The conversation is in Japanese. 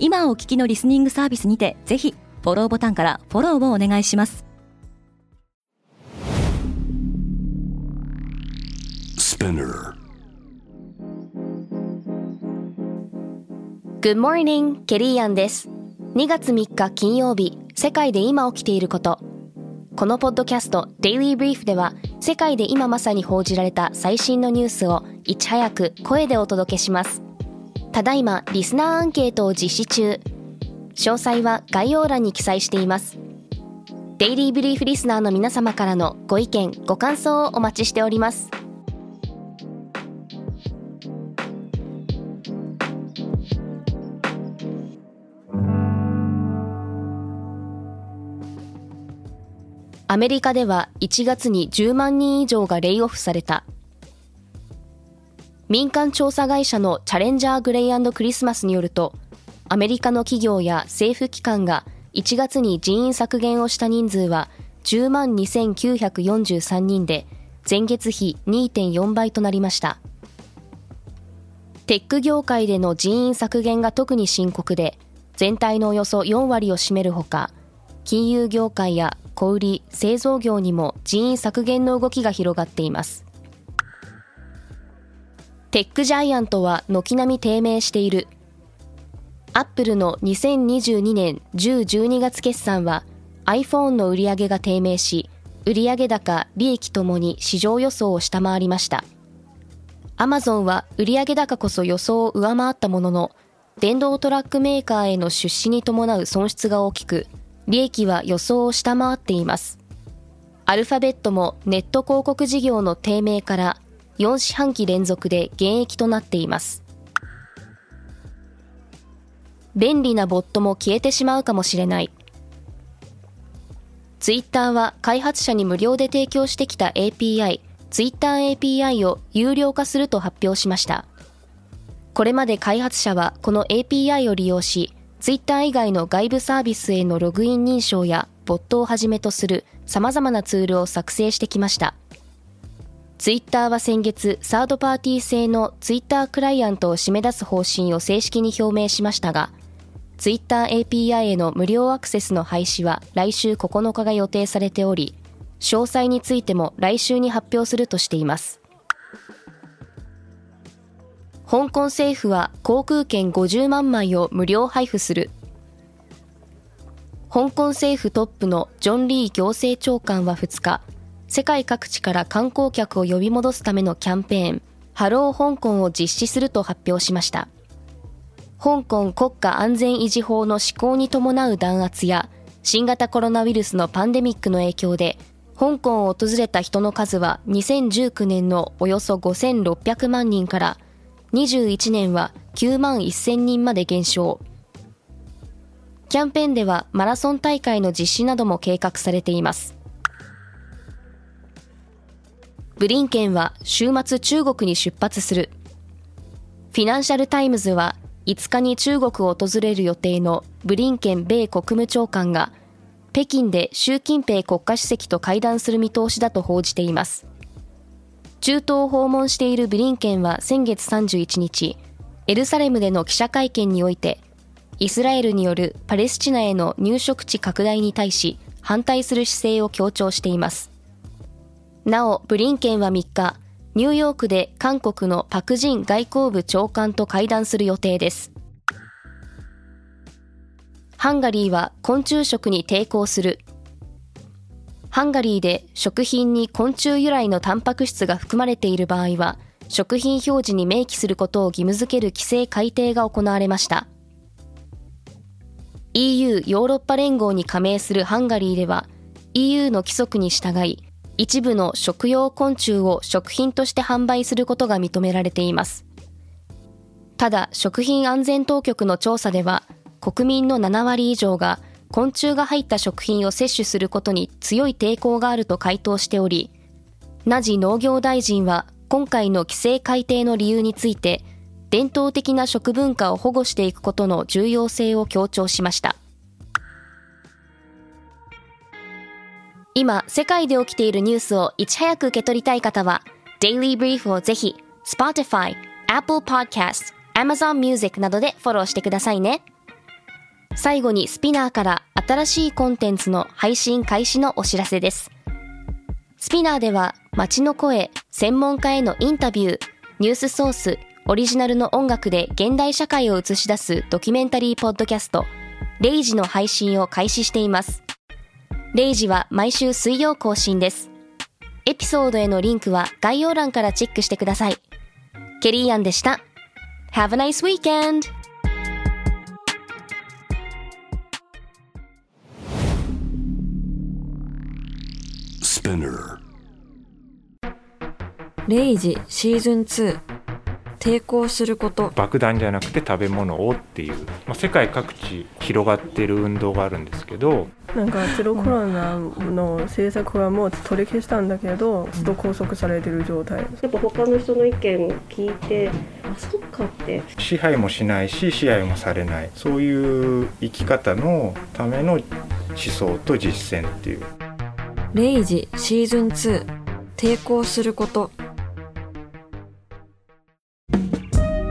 今お聞きのリスニングサービスにてぜひフォローボタンからフォローをお願いします。Good morning, ケリーアンです2月3日金曜日世界で今起きていることこのポッドキャスト Daily Brief では世界で今まさに報じられた最新のニュースをいち早く声でお届けしますただいまリスナーアンケートを実施中。詳細は概要欄に記載しています。デイリーブリーフリスナーの皆様からのご意見ご感想をお待ちしております。アメリカでは1月に10万人以上がレイオフされた。民間調査会社のチャレンジャーグレイクリスマスによるとアメリカの企業や政府機関が1月に人員削減をした人数は10万2943人で前月比2.4倍となりました。テック業界での人員削減が特に深刻で全体のおよそ4割を占めるほか金融業界や小売製造業にも人員削減の動きが広がっています。テックジャイアントは軒並み低迷している。アップルの2022年10-12月決算は iPhone の売上が低迷し売上高利益ともに市場予想を下回りました。アマゾンは売上高こそ予想を上回ったものの電動トラックメーカーへの出資に伴う損失が大きく利益は予想を下回っています。アルファベットもネット広告事業の低迷から4四半期連続で減益となっています。便利なボットも消えてしまうかもしれない。ツイッターは開発者に無料で提供してきた API ツイッター API を有料化すると発表しました。これまで開発者はこの API を利用しツイッター以外の外部サービスへのログイン認証やボットをはじめとする様々なツールを作成してきました。ツイッターは先月、サードパーティー製のツイッタークライアントを締め出す方針を正式に表明しましたが、ツイッター API への無料アクセスの廃止は来週9日が予定されており、詳細についても来週に発表するとしています。香港政府は航空券50万枚を無料配布する。香港政府トップのジョン・リー行政長官は2日、世界各地から観光客を呼び戻すためのキャンペーン、ハロー香港を実施すると発表しました。香港国家安全維持法の施行に伴う弾圧や、新型コロナウイルスのパンデミックの影響で、香港を訪れた人の数は2019年のおよそ5600万人から21年は9万1000人まで減少。キャンペーンではマラソン大会の実施なども計画されています。ブリンケンは週末中国に出発する。フィナンシャルタイムズは5日に中国を訪れる予定のブリンケン米国務長官が北京で習近平国家主席と会談する見通しだと報じています。中東を訪問しているブリンケンは先月31日、エルサレムでの記者会見において、イスラエルによるパレスチナへの入植地拡大に対し反対する姿勢を強調しています。なお、ブリンケンは3日、ニューヨークで韓国のパクジン外交部長官と会談する予定です。ハンガリーは昆虫食に抵抗する。ハンガリーで食品に昆虫由来のタンパク質が含まれている場合は、食品表示に明記することを義務付ける規制改定が行われました。EU ヨーロッパ連合に加盟するハンガリーでは、EU の規則に従い、一部の食用昆虫を食品として販売することが認められています。ただ、食品安全当局の調査では、国民の7割以上が昆虫が入った食品を摂取することに強い抵抗があると回答しており、ナジ農業大臣は今回の規制改定の理由について、伝統的な食文化を保護していくことの重要性を強調しました。今、世界で起きているニュースをいち早く受け取りたい方は、Daily Brief をぜひ、Spotify、Apple Podcast、Amazon Music などでフォローしてくださいね。最後に SPINEAR から新しいコンテンツの配信開始のお知らせです。 SPINEAR では街の声、専門家へのインタビュー、ニュースソース、オリジナルの音楽で現代社会を映し出すドキュメンタリーポッドキャスト、レイジの配信を開始しています。0時は毎週水曜更新です。エピソードへのリンクは概要欄からチェックしてください。ケリーアンでした。Have a nice weekend! レイジシーズン2抵抗すること。爆弾じゃなくて食べ物をっていう、まあ、世界各地広がってる運動があるんですけど。なんかゼロコロナの政策はもう取り消したんだけどずっと拘束されてる状態。やっぱ他の人の意見聞いてあそっかって。支配もしないし支配もされない。そういう生き方のための思想と実践っていう「レイジシーズン2抵抗すること」